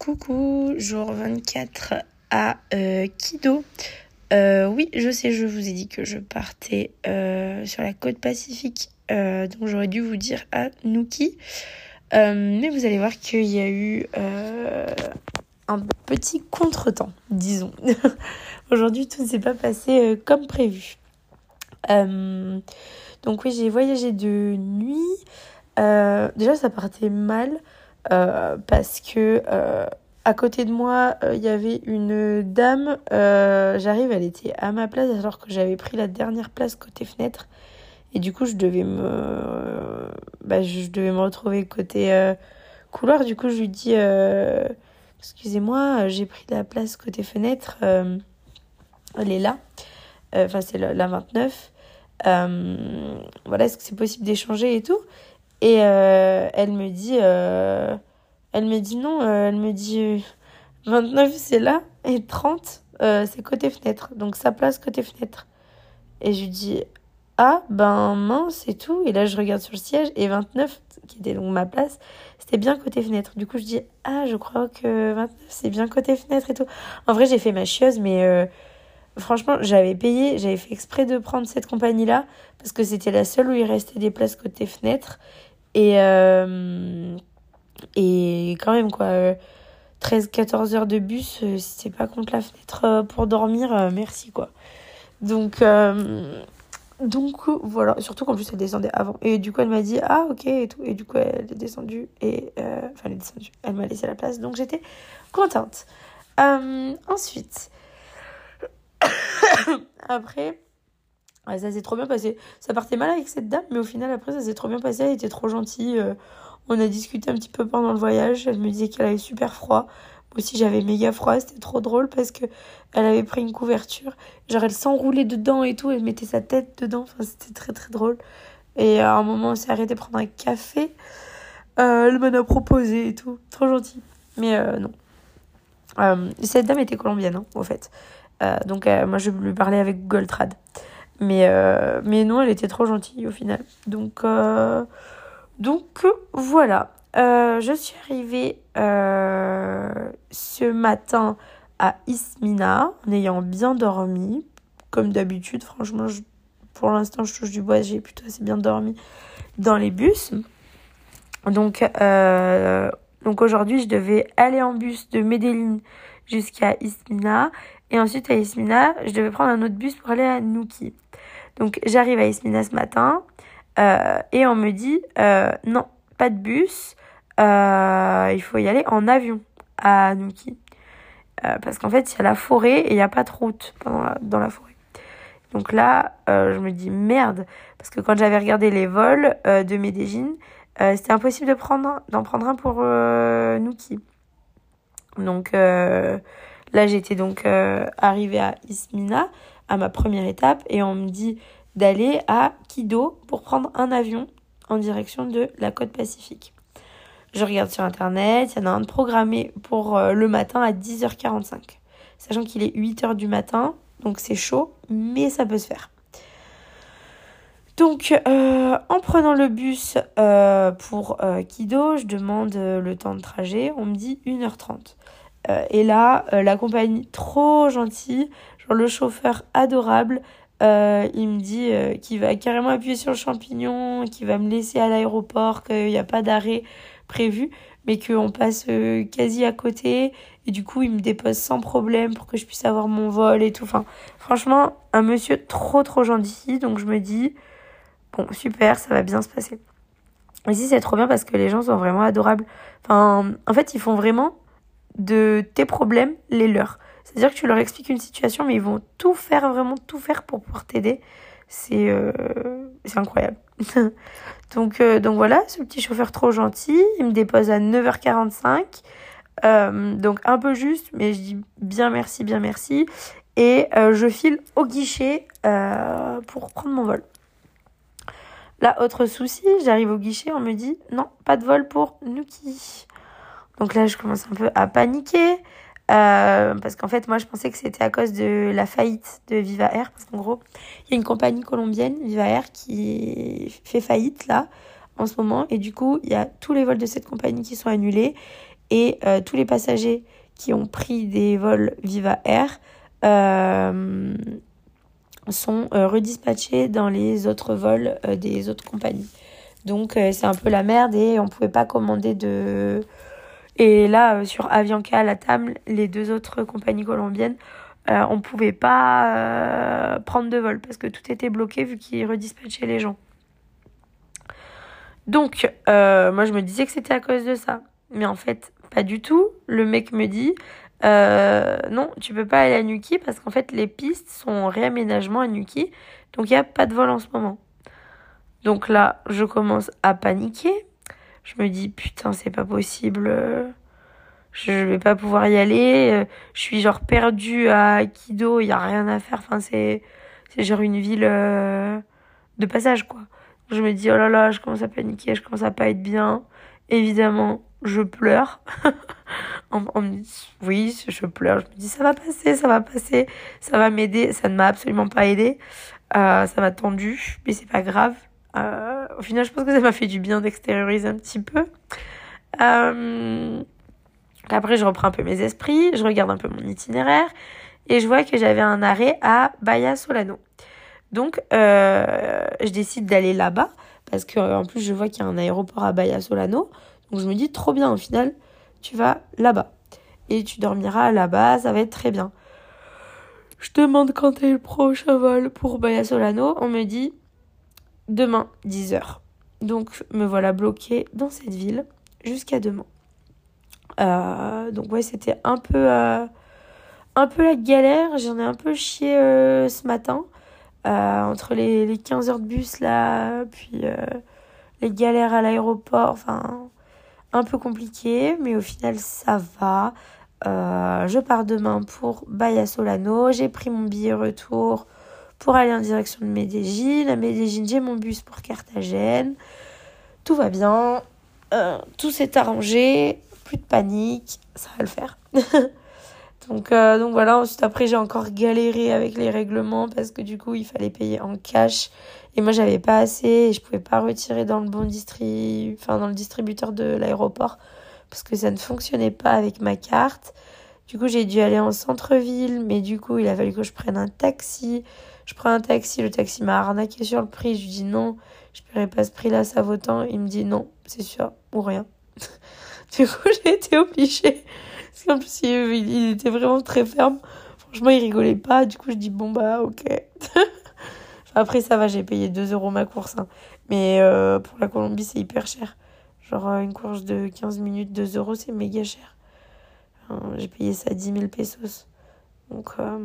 coucou, jour 24 à euh, Kido. Euh, oui, je sais, je vous ai dit que je partais euh, sur la côte pacifique, donc j'aurais dû vous dire à Nuki. mais vous allez voir qu'il y a eu un petit contretemps, disons. Aujourd'hui, tout ne s'est pas passé comme prévu. donc oui, j'ai voyagé de nuit. déjà, ça partait mal. Euh, parce que euh, à côté de moi, euh, il y avait une dame. J'arrive, elle était à ma place alors que j'avais pris la dernière place côté fenêtre. Et du coup, je devais me, bah, je devais me retrouver côté couloir. Du coup, je lui dis, excusez-moi, j'ai pris la place côté fenêtre. elle est là. Enfin, c'est la, la 29. voilà, est-ce que c'est possible d'échanger et tout? Et euh, elle me dit, euh, elle me dit non, euh, elle me dit 29 c'est là et 30 c'est côté fenêtre. Donc sa place côté fenêtre. Et je lui dis ah ben mince c'est tout. Et là je regarde sur le siège et 29 qui était donc ma place, c'était bien côté fenêtre. Du coup je dis ah je crois que 29 c'est bien côté fenêtre et tout. En vrai j'ai fait ma chieuse mais franchement, j'avais payé, j'avais fait exprès de prendre cette compagnie-là parce que c'était la seule où il restait des places côté fenêtre. Et, euh, et quand même, quoi, 13-14 heures de bus, euh, si c'est pas contre la fenêtre euh, pour dormir, merci, quoi. Donc, donc voilà, surtout qu'en plus elle descendait avant. Et du coup, elle m'a dit, ah ok, et tout. Et du coup, elle est descendue, et enfin, elle est descendue, elle m'a laissé la place, donc j'étais contente. ensuite, après, ça s'est trop bien passé. Ça partait mal avec cette dame, mais au final, après, ça s'est trop bien passé. Elle était trop gentille. Euh, on a discuté un petit peu pendant le voyage. Elle me disait qu'elle avait super froid. Moi aussi, j'avais méga froid. C'était trop drôle parce que elle avait pris une couverture. Genre, elle s'enroulait dedans et tout. Elle mettait sa tête dedans. Enfin, c'était très, très drôle. Et à un moment, on s'est arrêté prendre un café. Euh, elle m'en a proposé et tout. Trop gentil. Mais euh, non. cette dame était colombienne, hein, en fait. donc, moi, je lui parlais avec Google Trad. Mais, euh, mais non, elle était trop gentille au final. Donc, euh, voilà. Euh, je suis arrivée ce matin à Ismina en ayant bien dormi. Comme d'habitude, franchement, pour l'instant, je touche du bois, j'ai plutôt assez bien dormi dans les bus. Donc, donc aujourd'hui, je devais aller en bus de Medellin jusqu'à Ismina. Et ensuite, à Ismina, je devais prendre un autre bus pour aller à Nuki. Donc j'arrive à Ismina ce matin euh, et on me dit euh, non, pas de bus, euh, il faut y aller en avion à Nuki. parce qu'en fait, il y a la forêt et il n'y a pas de route dans la forêt. Donc là, je me dis merde, parce que quand j'avais regardé les vols de Medellin, c'était impossible d'en prendre un pour Nuki. Donc là, j'étais donc arrivée à Ismina à ma première étape et on me dit d'aller à Kido pour prendre un avion en direction de la côte pacifique. Je regarde sur internet, il y en a un programmé pour euh, le matin à 10h45. Sachant qu'il est 8h du matin, donc c'est chaud, mais ça peut se faire. Donc, euh, en prenant le bus euh, pour Kido, je demande le temps de trajet. On me dit 1h30. et là, la compagnie trop gentille le chauffeur adorable, euh, il me dit euh, qu'il va carrément appuyer sur le champignon, qu'il va me laisser à l'aéroport, qu'il n'y a pas d'arrêt prévu, mais qu'on passe euh, quasi à côté. Et du coup, il me dépose sans problème pour que je puisse avoir mon vol et tout. Enfin, franchement, un monsieur trop trop gentil. Donc je me dis, bon, super, ça va bien se passer. Ici, c'est trop bien parce que les gens sont vraiment adorables. Enfin, en fait, ils font vraiment de tes problèmes les leurs. C'est-à-dire que tu leur expliques une situation, mais ils vont tout faire, vraiment tout faire pour pouvoir t'aider. C'est euh, incroyable. donc, euh, donc voilà, ce petit chauffeur trop gentil, il me dépose à 9h45. Euh, donc un peu juste, mais je dis bien merci, bien merci. Et je file au guichet pour prendre mon vol. Là, autre souci, j'arrive au guichet, on me dit non, pas de vol pour Nuki. Donc là, je commence un peu à paniquer. Euh, parce qu'en fait, moi, je pensais que c'était à cause de la faillite de Viva Air. Parce qu'en gros, il y a une compagnie colombienne, Viva Air, qui fait faillite là, en ce moment. Et du coup, il y a tous les vols de cette compagnie qui sont annulés. et euh, tous les passagers qui ont pris des vols Viva Air euh, sont redispatchés dans les autres vols des autres compagnies. Donc c'est un peu la merde et on pouvait pas commander de... Et là, sur Avianca, la table, les deux autres compagnies colombiennes, on pouvait pas prendre de vol parce que tout était bloqué vu qu'ils redispatchaient les gens. Donc, moi, je me disais que c'était à cause de ça. Mais en fait, pas du tout. Le mec me dit euh, non, tu peux pas aller à Nuki parce qu'en fait les pistes sont en réaménagement à Nuki, donc il n'y a pas de vol en ce moment. Donc là, je commence à paniquer. Je me dis putain, c'est pas possible. Je vais pas pouvoir y aller. Je suis genre perdue à Kido, il y a rien à faire. Enfin, c'est c'est genre une ville euh, de passage quoi. Je me dis oh là là, je commence à paniquer, je commence à pas être bien. Évidemment, je pleure. oui, je pleure. Je me dis, ça va passer, ça va passer, ça va m'aider. Ça ne m'a absolument pas aidé. Euh, ça m'a tendu, mais c'est pas grave. Euh, au final, je pense que ça m'a fait du bien d'extérioriser un petit peu. Euh, après, je reprends un peu mes esprits, je regarde un peu mon itinéraire et je vois que j'avais un arrêt à Bahia Solano. Donc, je décide d'aller là-bas parce que en plus, je vois qu'il y a un aéroport à Bahia Solano. Donc je me dis trop bien au final, tu vas là-bas. Et tu dormiras là-bas, ça va être très bien. Je demande quand est le prochain vol pour Bahia Solano. On me dit demain 10h. Donc me voilà bloqué dans cette ville jusqu'à demain. Euh, donc ouais, c'était un peu euh, un peu la galère. J'en ai un peu chié euh, ce matin. entre les, les 15 heures de bus là, puis les galères à l'aéroport. Enfin, un peu compliqué, mais au final ça va. Je pars demain pour Bahia Solano. J'ai pris mon billet retour pour aller en direction de Medellin. À Medellin, j'ai mon bus pour Carthagène. Tout va bien. Euh, tout s'est arrangé. Plus de panique. Ça va le faire. donc, euh, donc voilà. Ensuite, après, j'ai encore galéré avec les règlements parce que du coup, il fallait payer en cash. Et moi, j'avais pas assez et je pouvais pas retirer dans le bon enfin, dans le distributeur de l'aéroport parce que ça ne fonctionnait pas avec ma carte. Du coup, j'ai dû aller en centre-ville, mais du coup, il a fallu que je prenne un taxi. Je prends un taxi, le taxi m'a arnaqué sur le prix. Je lui dis non, je paierai pas ce prix-là, ça vaut tant. Il me dit non, c'est sûr, ou rien. du coup, j'ai été obligée. Parce qu'en plus, il, était vraiment très ferme. Franchement, il rigolait pas. Du coup, je dis bon, bah, ok. Après, ça va, j'ai payé 2 euros ma course. Hein. Mais euh, pour la Colombie, c'est hyper cher. Genre, une course de 15 minutes, 2 euros, c'est méga cher. J'ai payé ça 10 000 pesos. Donc, euh,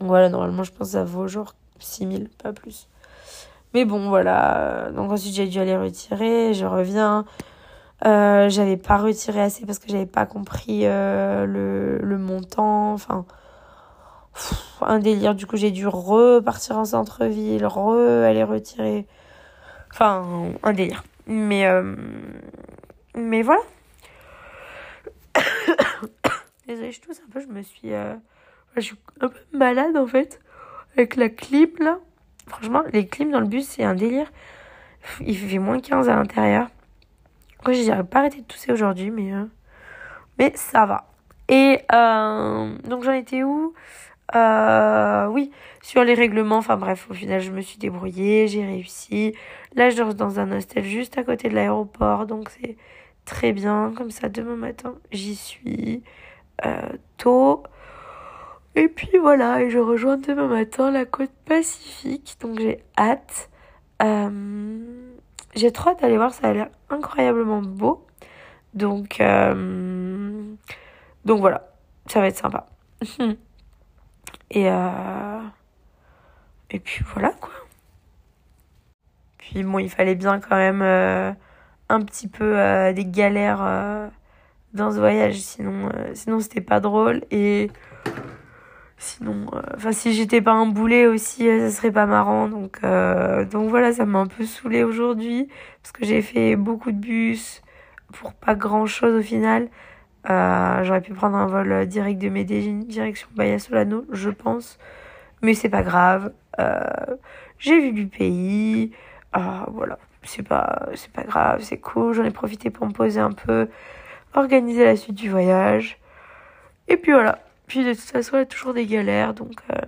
voilà, normalement, je pense que ça vaut genre 6 000, pas plus. Mais bon, voilà. Donc, ensuite, j'ai dû aller retirer. Je reviens. j'avais pas retiré assez parce que j'avais pas compris le, le montant. Enfin un délire. Du coup, j'ai dû repartir en centre-ville, re-aller retirer. Enfin, un délire. Mais, euh, mais voilà. Désolée, je tousse un peu, je me suis. Euh, je suis un peu malade en fait. Avec la clim là. Franchement, les clims dans le bus, c'est un délire. Il fait moins 15 à l'intérieur. Moi, je dirais pas arrêter de tousser aujourd'hui, mais, euh, mais ça va. Et donc, j'en étais où? Euh, oui, sur les règlements, enfin bref, au final, je me suis débrouillée, j'ai réussi. Là, je dors dans un hostel juste à côté de l'aéroport, donc c'est très bien. Comme ça, demain matin, j'y suis euh, tôt. Et puis voilà, et je rejoins demain matin la côte pacifique, donc j'ai hâte. Euh, j'ai trop hâte d'aller voir, ça a l'air incroyablement beau. Donc, euh, donc voilà, ça va être sympa. Et, euh... et puis voilà quoi. Puis bon, il fallait bien quand même euh, un petit peu euh, des galères euh, dans ce voyage, sinon, sinon c'était pas drôle. Et sinon, enfin si j'étais pas un boulet aussi, ça serait pas marrant. Donc, donc voilà, ça m'a un peu saoulé aujourd'hui parce que j'ai fait beaucoup de bus pour pas grand chose au final. Euh, j'aurais pu prendre un vol direct de Medellin, direction Bahia Solano, je pense. Mais c'est pas grave. Euh, j'ai vu du pays. Euh, voilà. C'est pas, c'est pas grave, c'est cool. J'en ai profité pour me poser un peu. Organiser la suite du voyage. Et puis voilà. Puis de toute façon, il y a toujours des galères, donc euh,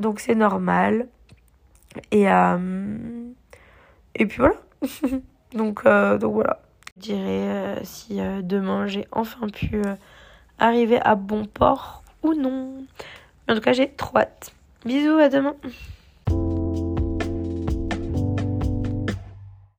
donc c'est normal. Et euh, et puis voilà. donc euh, donc voilà. Je dirais si demain j'ai enfin pu arriver à bon port ou non. en tout cas, j'ai trop hâte. Bisous, à demain.